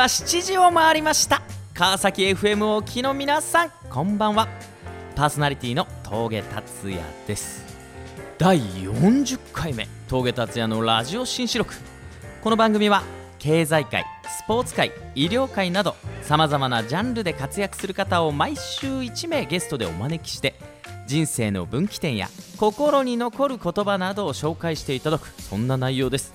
は7時を回りました。川崎 FM をお聞きの皆さんこんばんは。パーソナリティの峠達也です。第40回目峠達也のラジオ新四録。この番組は経済界スポーツ界医療界などさまざまなジャンルで活躍する方を毎週1名ゲストでお招きして人生の分岐点や心に残る言葉などを紹介していただくそんな内容です。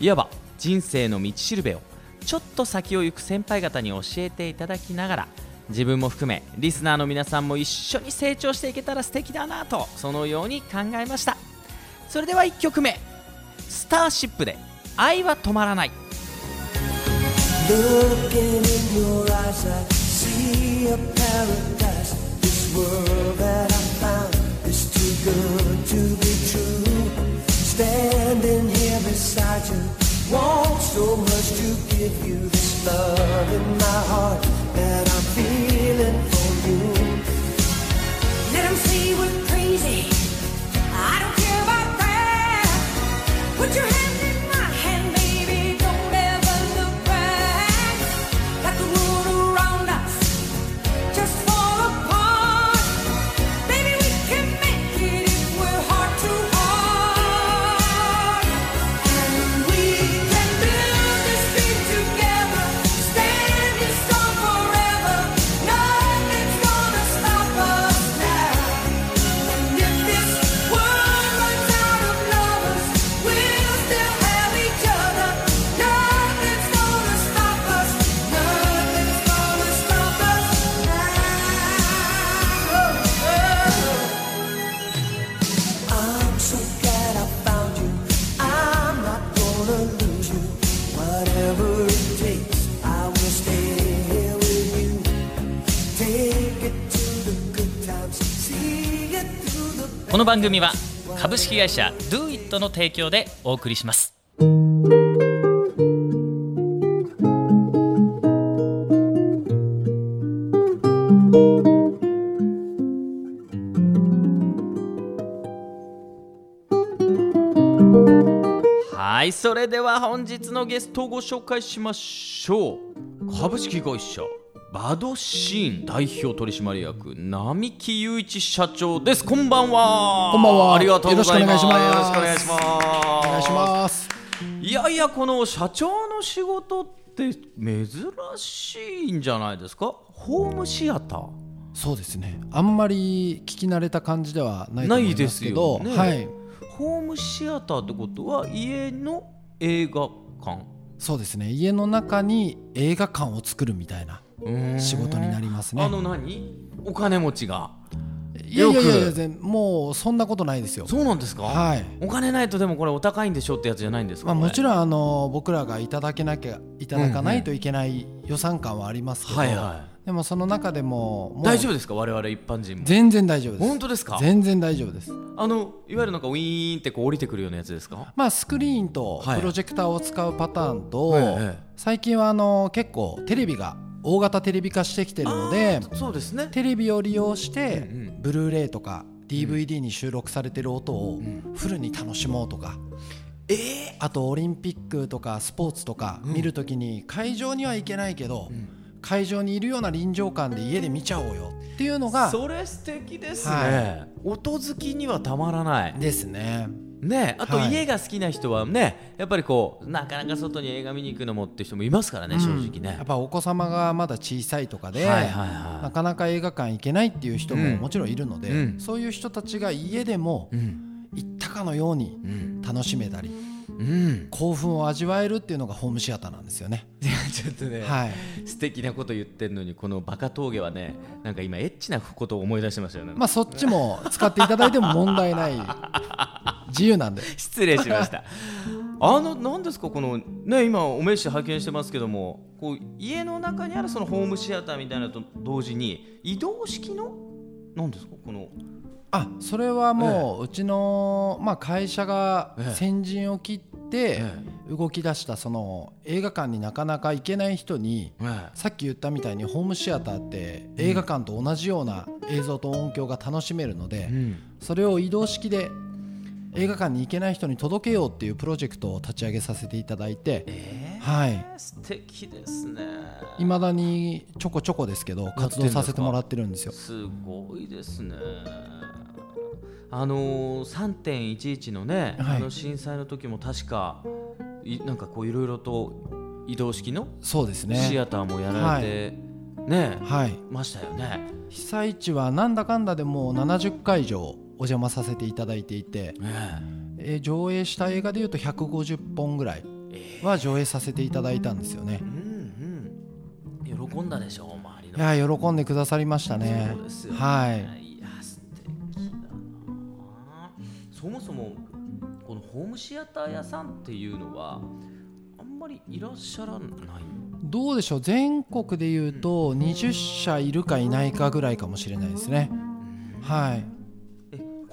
いわば人生の道しるべをちょっと先を行く先輩方に教えていただきながら自分も含めリスナーの皆さんも一緒に成長していけたら素敵だなとそのように考えました。それでは1曲目「スターシップ」で「愛は止まらない」Standing want so much to give you this love in my heart that I'm feeling for you. Let 'em say we're crazy. I don't care about that. Put your hand 組は株式会社 DoIt の提供でお送りします。はいそれでは本日のゲストをご紹介しましょう。株式会社バドシーン代表取締役並木雄一社長です。こんばんは。こんばんは。ありがとうございます。よろしくお願いします。お願いします。いやいやこの社長の仕事って珍しいんじゃないですか？ホームシアター。そうですね。あんまり聞き慣れた感じではないないですよね。はい。ホームシアターってことは家の映画館。そうですね。家の中に映画館を作るみたいな仕事になりますね。あの何？お金持ちが。いやいやいや全もうそんなことないですよ。そうなんですか、はい。お金ないとでもこれお高いんでしょってやつじゃないんですか、まあもちんろんあの僕らがいただけなきゃいただかないといけない予算感はありますけど、はいはでもその中でも大丈夫ですか？我々一般人も。全然大丈夫です。本当ですか？全然大丈夫です。あのいわゆるなんかウィーンってこう降りてくるようなやつですか？まあ、スクリーンとはい。プロジェクターを使うパターンと、最近はあの結構テレビが大型テレビ化してきてるのでそうですね。テレビを利用して、ブルーレイとか DVD に収録されてる音をフルに楽しもうとか、ええあとオリンピックとかスポーツとか見るときに会場には行けないけど、会場にいるような臨場感で家で見ちゃおうよ。っていうのがそれ素敵ですね、は音好きにはたまらない。ですね。ねあとはい家が好きな人はねやっぱりこうなかなか外に映画見に行くのもって人もいますからね、正直ね。やっぱお子様がまだ小さいとかで、はいはいはい。なかなか映画館行けないっていう人うん。ももちろんいるので、うん。そういう人たちが家でもうん。行ったかのようにうん。楽しめたりうん。興奮を味わえるっていうのがホームシアターなんですよね。ちょっとね、はい。素敵なこと言ってるのにこのバカ峠はねなんか今エッチなことを思い出してましたよね、まあそっちも使っていただいても問題ない 自由なんで。失礼しました。あの何ですかこのね今お名刺拝見してますけどもこう家の中にあるそのホームシアターみたいなのと同時に移動式の何ですかこの。あそれはもううちの、まあ、会社がええ。先陣を切ってえ動き出したその映画館になかなか行けない人にえさっき言ったみたいにホームシアターって映画館と同じような映像と音響が楽しめるのでうん。それを移動式で映画館に行けない人に届けようっていうプロジェクトを立ち上げさせていただいて、えはい。素敵ですね。いまだにちょこちょこですけど活動させてもらってるんですよ。すごいですね。あのー、3.11のね、はい。あの震災の時も確かいなんかこういろいろと移動式のそうですね。シアターもやられて、ねはい。ましたよね。被災地はなんだかんだでもう70回以上お邪魔させていただいていて、ねえ。ー上映した映画でいうと150本ぐらいは上映させていただいたんですよね。うんうん。喜んだでしょう周りの。いやー喜んでくださりましたね。そうですよね。はい。いや素敵だな。そもそもこのホームシアター屋さんっていうのはあんまりいらっしゃらない？どうでしょう？全国でいうと20社いるかいないかぐらいかもしれないですね。はい。え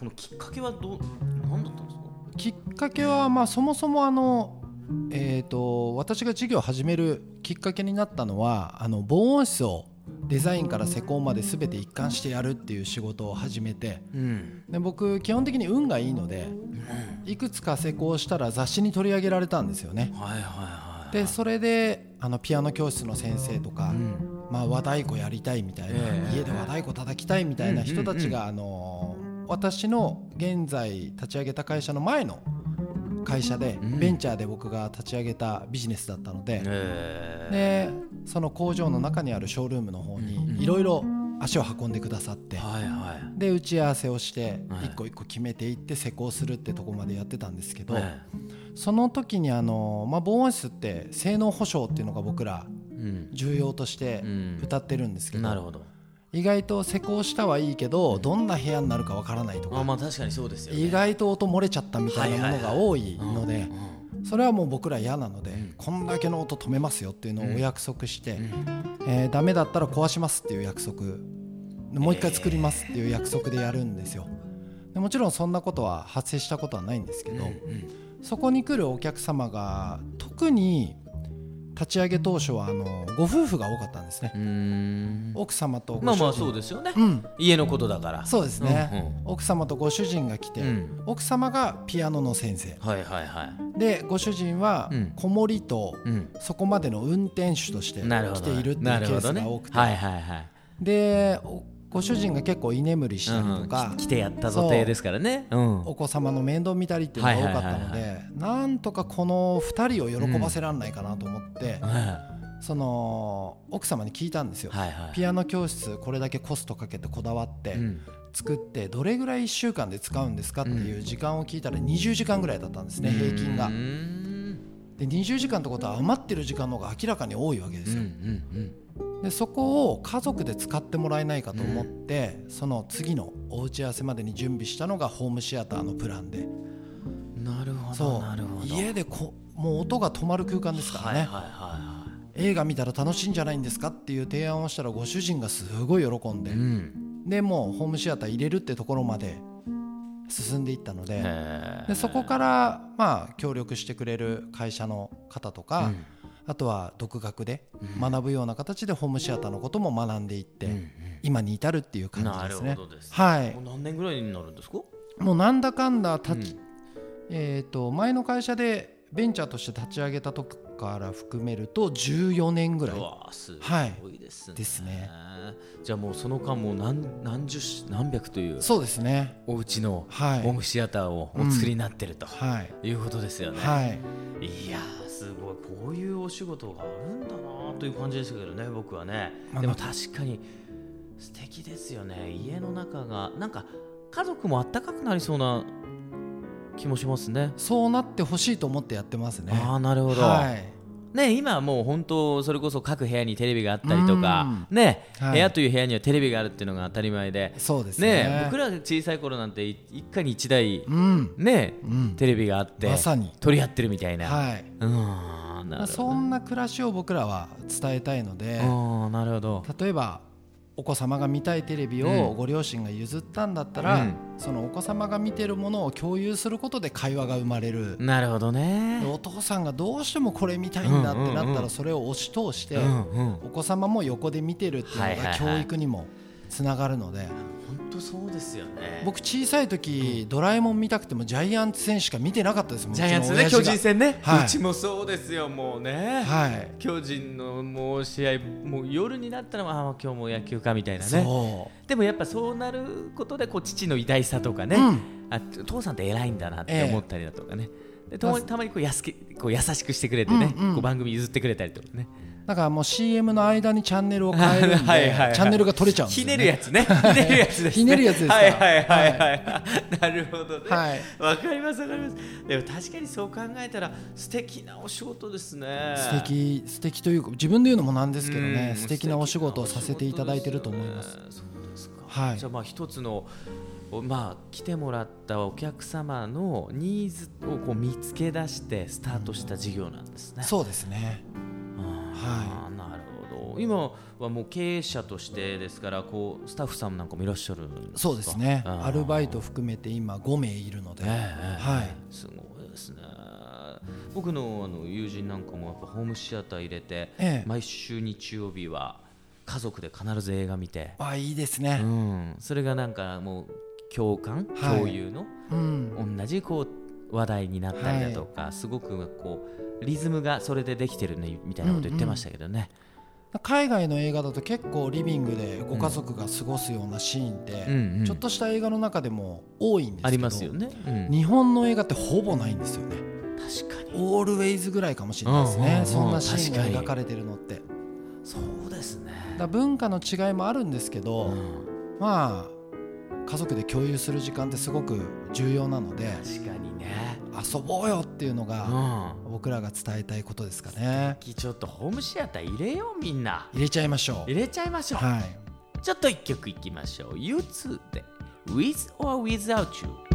このきっかけはどう何だったんですか？きっかけはまあそもそもあのえー、と私が事業を始めるきっかけになったのはあの防音室をデザインから施工まで全て一貫してやるっていう仕事を始めてうん。で僕基本的に運がいいのでいくつか施工したら雑誌に取り上げられたんですよね。はいはいはいでそれであのピアノ教室の先生とか、まあ、和太鼓やりたいみたいな、ええ。家で和太鼓叩きたいみたいな人たちが、あの私の現在立ち上げた会社の前の会社で、うん。ベンチャーで僕が立ち上げたビジネスだったので、えー。でその工場の中にあるショールームの方にいろいろ足を運んでくださって、で打ち合わせをしてはい。一個一個決めていって施工するってとこまでやってたんですけど、えその時にあの、まあ、防音室って性能保証っていうのが僕ら重要としてうん。歌ってるんですけど、なるほど意外と施工したはいいけどどんな部屋になるかわからないとか。あまあ確かにそうですよね。意外と音漏れちゃったみたいなものが多いのでそれはもう僕ら嫌なのでこんだけの音止めますよっていうのをお約束してえーダメだったら壊しますっていう約束。でもう一回作りますっていう約束でやるんですよ。でもちろんそんなことは発生したことはないんですけどそこに来るお客様が特に立ち上げ当初はあのご夫婦が多かったんですね。奥様とご主人まあまあそうですよね。うん。家のことだから。そうですね、うん奥様とご主人が来て、うん。奥様がピアノの先生。はいはいはい。でご主人はうん。子守とうん。そこまでの運転手として来ているっていうケースが多くて、はいはいはい。でおご主人が結構居眠りしたりとか、来てやったぞてですからね。うん。お子様の面倒見たりっていうのが多かったのでなんとかこの2人を喜ばせらんないかなと思って、はその奥様に聞いたんですよ、ピアノ教室これだけコストかけてこだわってうん。作ってどれぐらい1週間で使うんですかっていう時間を聞いたら20時間ぐらいだったんですね平均が。で20時間ってことは余ってる時間の方が明らかに多いわけですよ。んでそこを家族で使ってもらえないかと思ってその次のお打ち合わせまでに準備したのがホームシアターのプランで。う。んなるほど。家でこもう音が止まる空間ですからね、はいはいは映画見たら楽しいんじゃないんですかっていう提案をしたらご主人がすごい喜んで、いうん。でもうホームシアター入れるってところまで進んでいったので。へでそこからまあ協力してくれる会社の方とか、うんあとは独学で学ぶような形でホームシアターのことも学んでいって、今に至るっていう感じですね。ほどです。はい。もう何年ぐらいになるんですか？もうなんだかんだ立ち、うん。えー、と前の会社でベンチャーとして立ち上げた時から含めると14年ぐらういわすはいごいですね。ですね。じゃあもうその間もう何何十し何百というそうですね。お家のはい。ホームシアターをお作りになってるとはい。いうことですよね、はい。いやーすごいこういうお仕事があるんだなという感じでしたけどね僕はね。まあでも確かに素敵ですよね。家の中がなんか家族もあったかくなりそうな気もしますね。そうなってほしいと思ってやってますね。ああなるほど、はいね今はもう本当それこそ各部屋にテレビがあったりとかね、はい。部屋という部屋にはテレビがあるっていうのが当たり前でそうですね。ね僕ら小さい頃なんてい一家に一台うん。ね、うん。テレビがあってまさに。取り合ってるみたいな、はい。うんなるほど。そんな暮らしを僕らは伝えたいのでうんなるほど。例えばお子様が見たいテレビうん。をご両親が譲ったんだったら、うん。そのお子様が見てるものを共有することで会話が生まれる、なるほどでね。お父さんがどうしてもこれ見たいんだってなったらそれを押し通して、お子様も横で見てるっていうのが教育にもつながるので。本当そうですよね。僕小さい時、ドラえもん見たくてもジャイアンツ戦しか見てなかったですもんジャイアンツね巨人戦ね、はい。うちもそうですよもうね、はい。巨人のもう試合もう夜になったらああ今日も野球かみたいなね。そでもやっぱそうなることでこう父の偉大さとかね、うん。あ父さんって偉いんだなってええ。思ったりだとかね、でたまにたまにこうやすけこう優しくしてくれてね、うんうん。こう番組譲ってくれたりとかね。うだからもう CM の間にチャンネルを変えるんで はいチャンネルが取れちゃうんですひよ、ね、ねるやつね。ひねるやつですね。ひねるやつですか？はいはいはいはい、なるほどね。はい。わ、かりますわかります。でも確かにそう考えたら素敵なお仕事ですね。素敵素敵というか自分で言うのもなんですけどね。うん素敵なお仕事をさせていただいてると思います。そうですか、はいじゃあまあ一つのおまあ来てもらったお客様のニーズをこう見つけ出してスタートした事業なんですね。そうですねあーなるほど。今はもう経営者としてですからこうスタッフさんなんかもいらっしゃるんですか？そうですね。アルバイト含めて今5名いるので、ええはい。すごいですね。僕のあの友人なんかもやっぱホームシアター入れて、ええ。毎週日曜日は家族で必ず映画見て、あいいですうね、ん、それがなんかもう共感、はい。共有のうん。同じこう話題になったりだとか、すごくこうリズムがそれでできてるねみたいなこと言ってましたけどね。海外の映画だと結構リビングでご家族が過ごすようなシーンって、うんうん。ちょっとした映画の中でも多いんですけどありますよね。うん。日本の映画ってほぼないんですよね。確かに。オールウェイズぐらいかもしれないですね、うんうんうん。そんなシーンが描かれてるのって。そうですね。ら文化の違いもあるんですけど、うん。まあ家族で共有する時間ってすごく重要なので確かに。ね。遊ぼうよっていうのうがん。僕らが伝えたいことですかねちょっとホームシアター入れようみんな。入れちゃいましょう入れちゃいましょう。はいちょっと一曲いきましょう。U2 で With or Without You。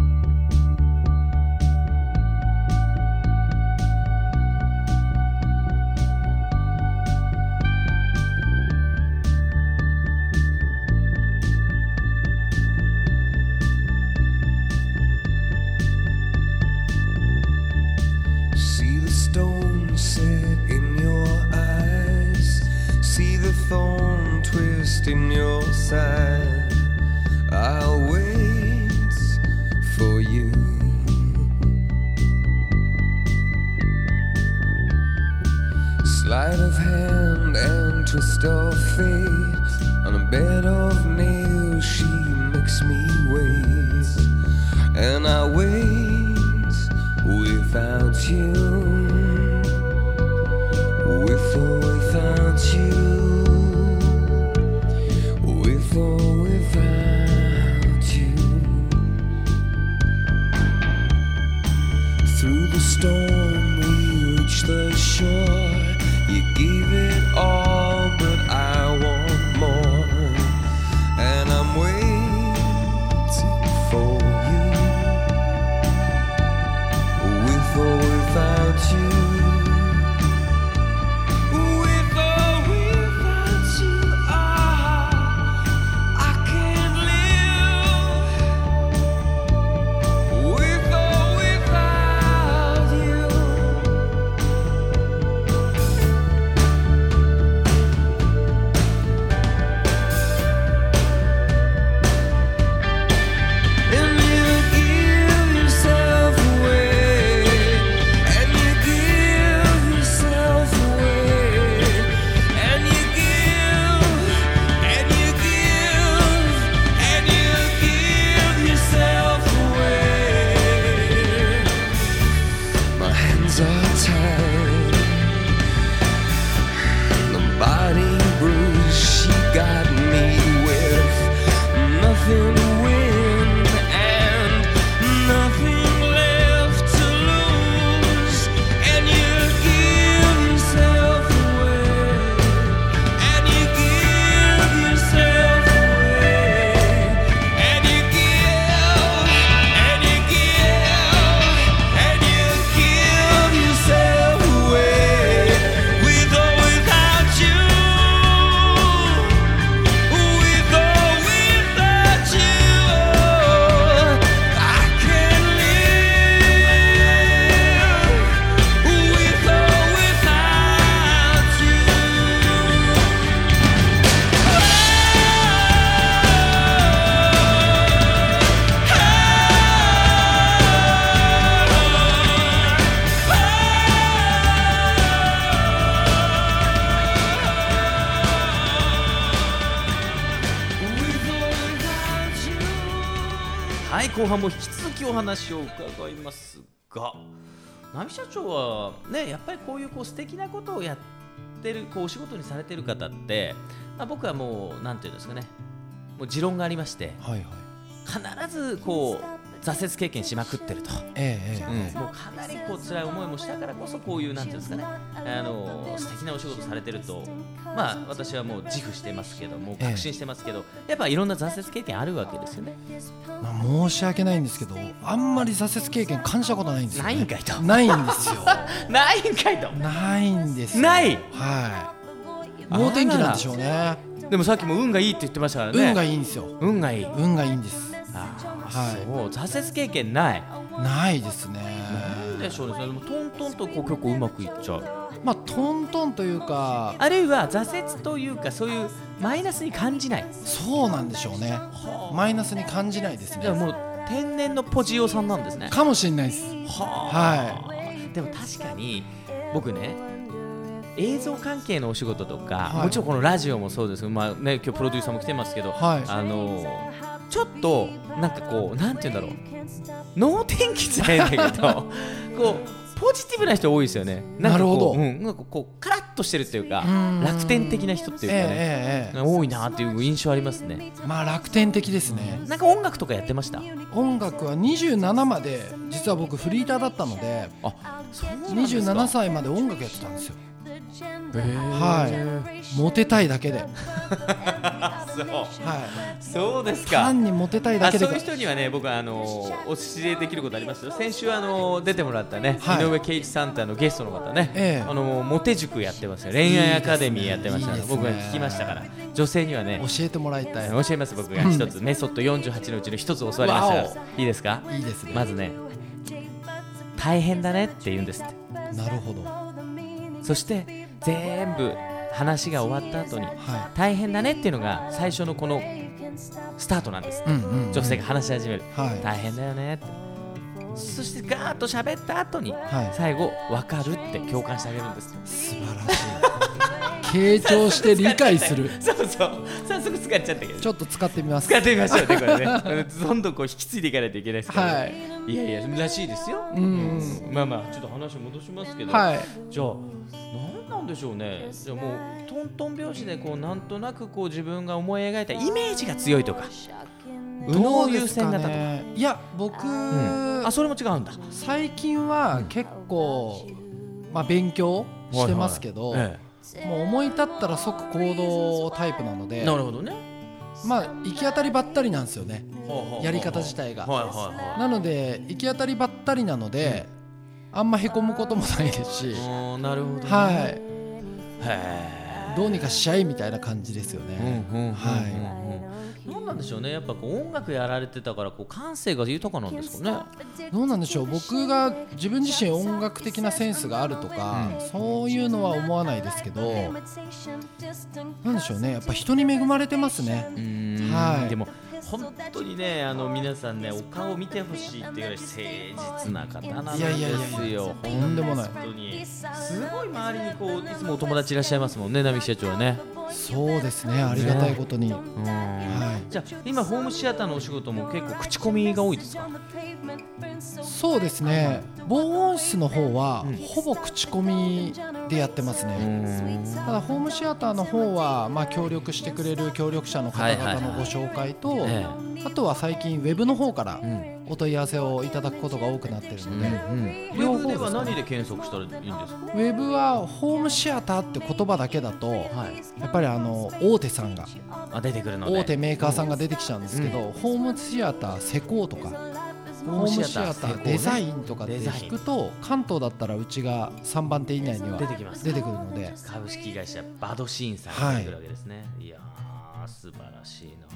後半も引き続きお話を伺いますが波社長はねやっぱりこういうこう素敵なことをやってるこうお仕事にされてる方って、まあ、僕はもうなんていうんですかねもう持論がありましてはいはい。必ずこう挫折経験しまくってると。ええええ。もうかなりこう辛い思いもしたからこそこういうなんていうんですかね。あの素敵なお仕事されてるとまあ私はもう自負してますけどもう確信してますけど、やっぱいろんな挫折経験あるわけですよね。まあ、申し訳ないんですけどあんまり挫折経験感じたことないんですよ、ね、ないんかいと。ないんですよ。ないんかいと。ないんですよ。ない。はい。能天気なんでしょうね。でもさっきも運がいいって言ってましたからね。運がいいんですよ。運がいい。運がいいんです。あはい。そう挫折経験ない。ないですね。なんでしょうね。でもトントンとこう結構うまくいっちゃう。まあトントンというかあるいは挫折というかそういうマイナスに感じない。そうなんでしょうね。マイナスに感じないですね。じゃあもう天然のポジオさんなんですね。かもしれないです。ははでも確かに僕ね映像関係のお仕事とか、はい。もちろんこのラジオもそうです。まあね、今日プロデューサーも来てますけど、はい。あのちょっとなんかこうなんて言うんだろう。能天気じゃないんだけど こうポジティブな人多いですよね。なるほど。うん、なんかこうカラッとしてるっていうかうん。楽天的な人っていうかね、ええええ多いなっていう印象ありますね。ええまあ楽天的ですね。なんか音楽とかやってました？音楽は27まで実は僕フリーターだったのであそうなんですか。27歳まで音楽やってたんですよ。はい。モテたいだけで。は そうい。そうですか。単にモテたいだけであそういう人にはね僕はあのお知りできることありますよ。先週あの出てもらったね、はい。井上圭一さんってあのゲストの方ね、ええ。あのモテ塾やってますよ。恋愛アカデミーやってましたね。僕が聞きましたから。女性にはね教えてもらいたい。教えます僕が一つ、メソッド48のうちの一つ教わりましたから。わいいですか？いいですね。まずね大変だねって言うんですって。なるほど。そして全部話が終わった後には大変だねっていうのが最初のこのスタートなんですいうんうんうん女性が話し始める、はい。大変だよねって。そしてガーッと喋った後に、はい。最後分かるって共感してあげるんです素晴らしい。傾聴して理解する。そうそう。早速使っちゃったけど。ちょっと使ってみます。使ってみましょうねこれね。どんどんこう引き継いでいかないといけないですから、はい。いやいやらしいですよ、うん。うん。まあまあちょっと話を戻しますけど、はい。じゃあ何なんでしょうね。じゃあもうトントン拍子でこうなんとなくこう自分が思い描いたイメージが強いとか。右脳優先型とか、ね。いや僕、うん。あそれも違うんだ。最近は結構、まあ、勉強してますけど、はいはいえ。もう思い立ったら即行動タイプなのえでなるほどね。まあ行き当たりばったりなんですよねやり方自体がはいはいはいなので行き当たりばったりなので、あんまへこむこともないですし、なるほど、ね、はい。どうにかしちゃえみたいな感じですよね、うんうんうんうんはなんなんでしょうね。やっぱこう音楽やられてたからこう感性が豊かなんですかね。どうなんでしょう。僕が自分自身音楽的なセンスがあるとか、そういうのは思わないですけど、なんでしょうね。やっぱ人に恵まれてますね。はい。でも本当にねあの皆さんねお顔見てほしいっていうぐらい誠実な方なんですよ。いやいやいやいや。とんでもない本当に。すごい周りにこういつもお友達いらっしゃいますもんね並木社長はねそうですねありがたいことに、うん。はじゃあ今ホームシアターのお仕事も結構口コミが多いですか？い、そうですね。防音室の方は、うんほぼ口コミでやってますうね、ん。ただホームシアターの方は、まあ、協力してくれる協力者の方々のご紹介と、えあとは最近ウェブの方からえうんお問い合わせをいただくことが多くなってるので、うん両方では何で検索したらいいんですか？ウェブはホームシアターって言葉だけだとはい。やっぱりあの大手さんがあ出てくるので。大手メーカーさんが出てきちゃうんですけど、ホームシアター施工とかホームシアターデザインとかってデザイン。引くと関東だったらうちが3番手以内には出てきます。出てくるので。株式会社バドシーンさんが出てくるわけですね、い、やー素晴らしいな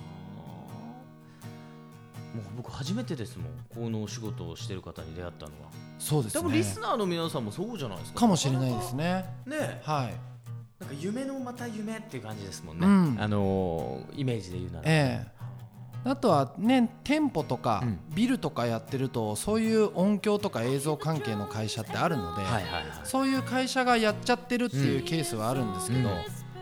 もう僕初めてですもん。このお仕事をしてる方に出会ったのは。そうです多分リねスナーの皆さんもそうじゃないですか。かもしれないですね。ね。えはい。なんか夢のまた夢っていう感じですもんね、うん。あのーイメージで言うなら、ええ。あとはね店舗とかうん。ビルとかやってるとそういう音響とか映像関係の会社ってあるので、はいはいはい。そういう会社がやっちゃってるっていうケースはあるんですけど、うん。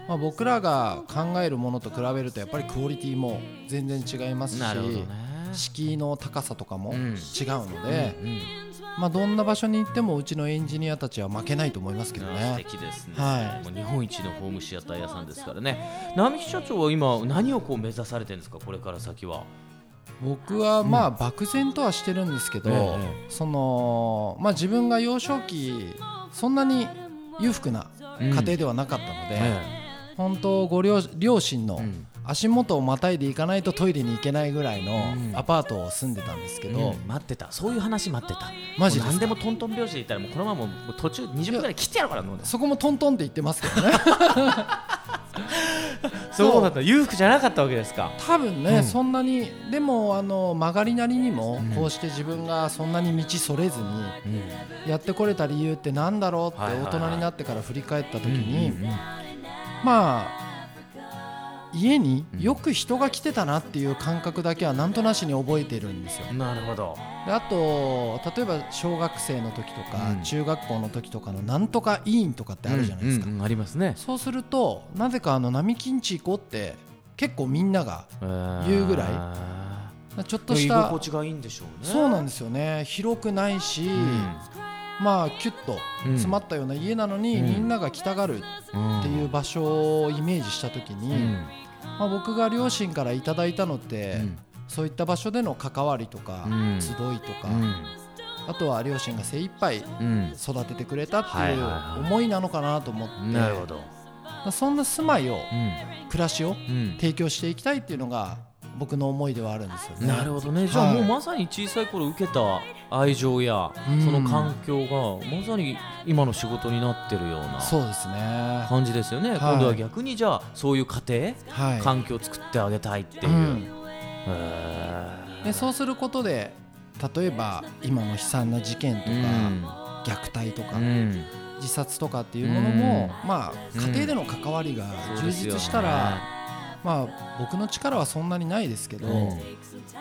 まあ、僕らが考えるものと比べるとやっぱりクオリティも全然違いますしね敷居の高さとかもうん。違うので、うん。まあ、どんな場所に行ってもうちのエンジニアたちは負けないと思いますけど素ね。敵ですね、はい。もう日本一のホームシアター屋さんですからね。並木社長は今何をこう目指されてるんですか？これから先は。僕はまあ漠然とはしてるんですけど、ええ。そのまあ、自分が幼少期そんなに裕福な家庭ではなかったので、え本当ご両両親のん足元をまたいでいかないとトイレに行けないぐらいうん。のアパートを住んでたんですけど、うん。待ってた。そういう話待ってた。マジで何でもトントン拍子で言ったらもうこのままもう途中20分ぐらい切ってやろうかなと思ってそこもトントンって言ってますけどね。そうだった。裕福じゃなかったわけですか？多分ね、うん。そんなにでもあの曲がりなりにもうん。こうして自分がそんなに道それずにうん。やってこれた理由ってなんだろうって大人になってから振り返った時うんに、まあ家によく人が来てたなっていう感覚だけはなんとなしに覚えてるんですよ。なるほど。であと例えば小学生の時とか、うん。中学校の時とかのなんとか委員とかってあるじゃないですか、うんうんうんありますね。そうするとなぜかあの並木んち行こうって結構みんなが言うぐらい。ちょっと居した心地がいいんでしょうね。そうなんですよね。広くないし、まあキュッと詰まったような家なのに、うん。みんなが来たがるうんっていう場所をイメージした時に、うんまあ、僕が両親からいただいたのって、うん。そういった場所での関わりとか、うん。集いとか、うん。あとは両親が精一杯うん。育ててくれたってはいいう思いなのかなと思って、なるほど。そんな住まいをうん。暮らしをうん。提供していきたいっていうのが僕の思いではあるんですよね。なるほどね。じゃあはいもうまさに小さい頃受けた愛情やうん。その環境がまさに今の仕事になってるようなそうですね。感じですよね、い。今度は逆にじゃあそういう家庭、はい。環境を作ってあげたいっていう、うん。へでそうすることで例えば今の悲惨な事件とか、ー虐待とか、うん。うん自殺とかっていうものも、うまあうん家庭での関わりが充実したら、まあ僕の力はそんなにないですけど、うん。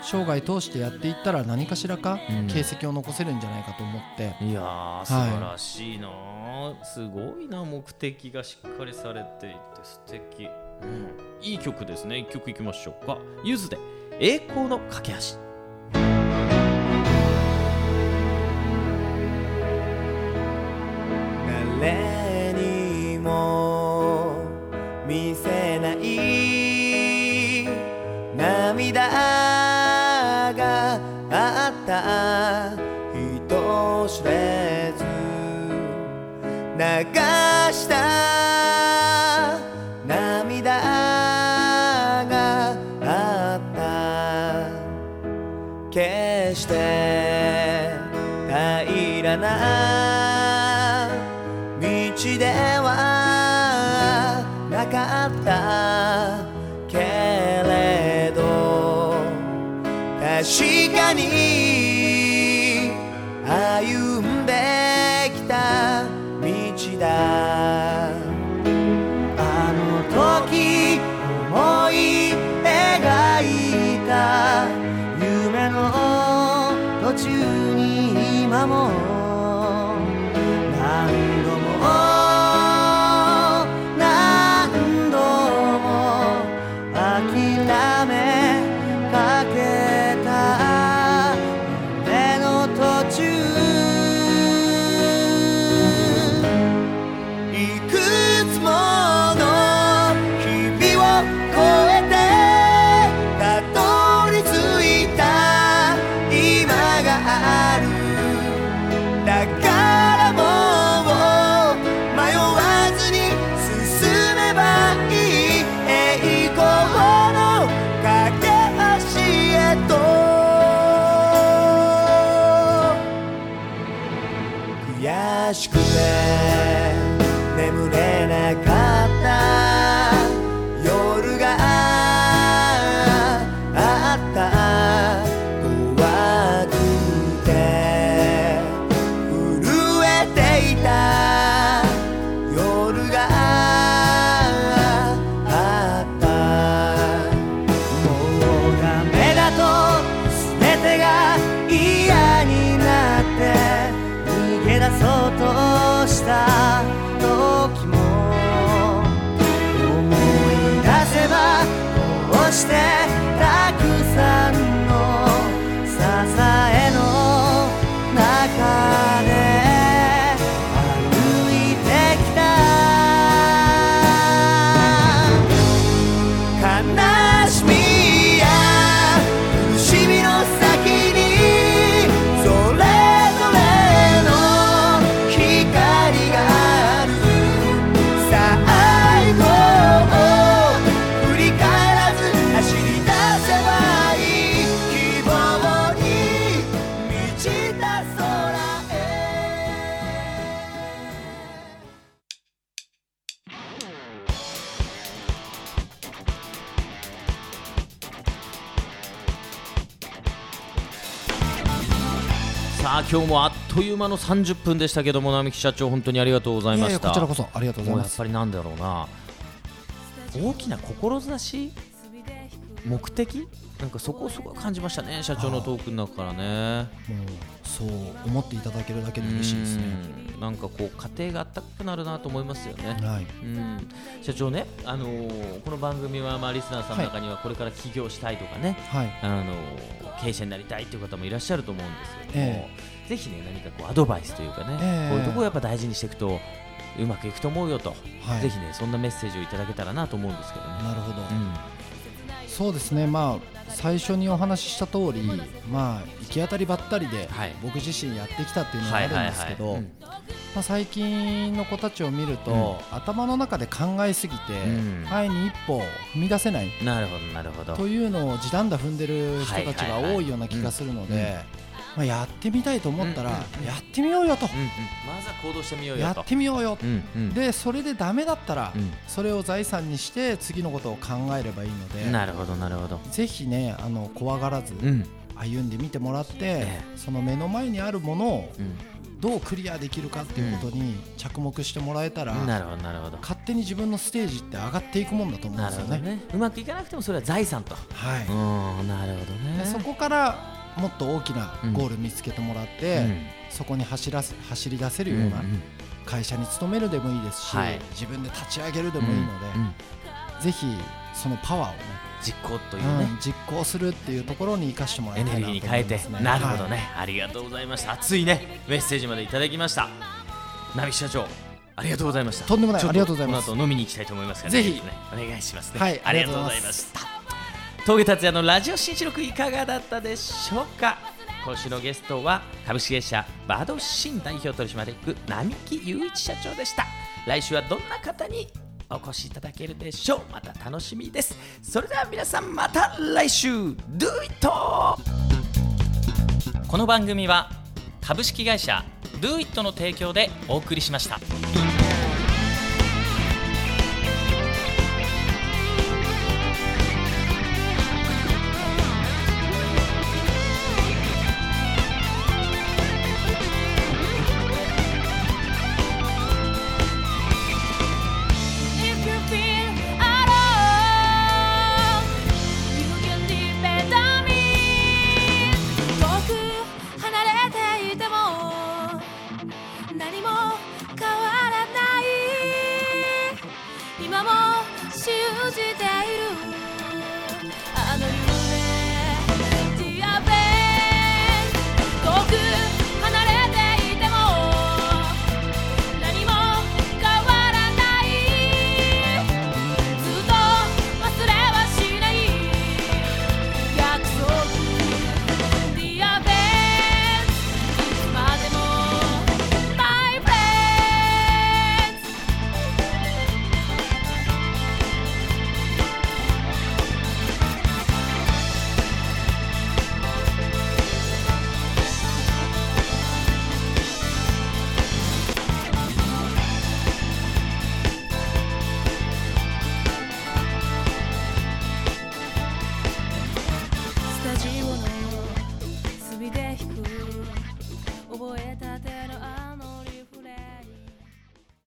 生涯通してやっていったら何かしらかうん。形跡を残せるんじゃないかと思って、いやー素晴らしいなー、すごいな目的がしっかりされていて素敵、うん、いい曲ですね。一曲いきましょうか。ゆずで栄光の架け橋。誰にも人知れず。流した涙があった。決して平らな今日もあっという間の30分でしたけども並木社長本当にありがとうございいやいやましたこちらこそありがとうございます。やっぱりなんだろうな。大きな志目的？なんかそこをすごい感じましたね社長のトークの中からね。もうそう思っていただけるだけで嬉しいですね。うん。なんかこう家庭があったかくなるなと思いますよね。はい。うん。社長ね、あのーこの番組はまあリスナーさんの中にはこれから起業したいとかね、はい。あのー経営者になりたいという方もいらっしゃると思うんですけども、え。ぜひね何かこうアドバイスというかね、ええ。こういうところをやっぱ大事にしていくとうまくいくと思うよと、はい。ぜひねそんなメッセージをいただけたらなと思うんですけどね。なるほど、うんそうですね。まあ最初にお話しした通りまあ行き当たりばったりではい。僕自身やってきたっていうのがあるんですけど最近の子たちを見ると、頭の中で考えすぎて、うん。前に一歩踏み出せないなるほどなるほど。というのを時短だ踏んでる人たちがはいはいはい。多いような気がするのうん。で、まあ、やってみたいと思ったら、うんうんうんやってみようよと、うんうんまずは行動してみようよと。やってみようよ、うんうんでそれでダメだったら、うんそれを財産にして次のことを考えればいいのでなるほどなるほど。ぜひねあの怖がらずうん歩んでみてもらって、えその目の前にあるものをうんどうクリアできるかっていうことに着目してもらえたら、なるほどなるほど。勝手に自分のステージって上がっていくもんだと思うんなですよね。ね。うまくいかなくてもそれは財産と。はい、うんなるほどね。でそこからもっと大きなゴール見つけてもらって、うん。そこに走らせ走り出せるような会社に勤めるでもいいですし、はい。自分で立ち上げるでもいいので、ぜひそのパワーをね、実行というね、うん実行するっていうところに生かしてもらいエネたいなとルギーに変えて。なるほどね、はいありがとうございました。熱いね。メッセージまでいただきました。並木社長ありがとうございました。とんでもない。ありがとうございます。この後飲みに行きたいと思いますからぜひ。ね。お願いしますね。はい。ありがとうございました峠達也のラジオ新四六いかがだったでしょうか？今週のゲストは株式会社バードシン代表取締役並木雄一社長でした。来週はどんな方にお越しいただけるでしょう？また楽しみです。それでは皆さんまた来週。Do it! この番組は株式会社 Do It の提供でお送りしました。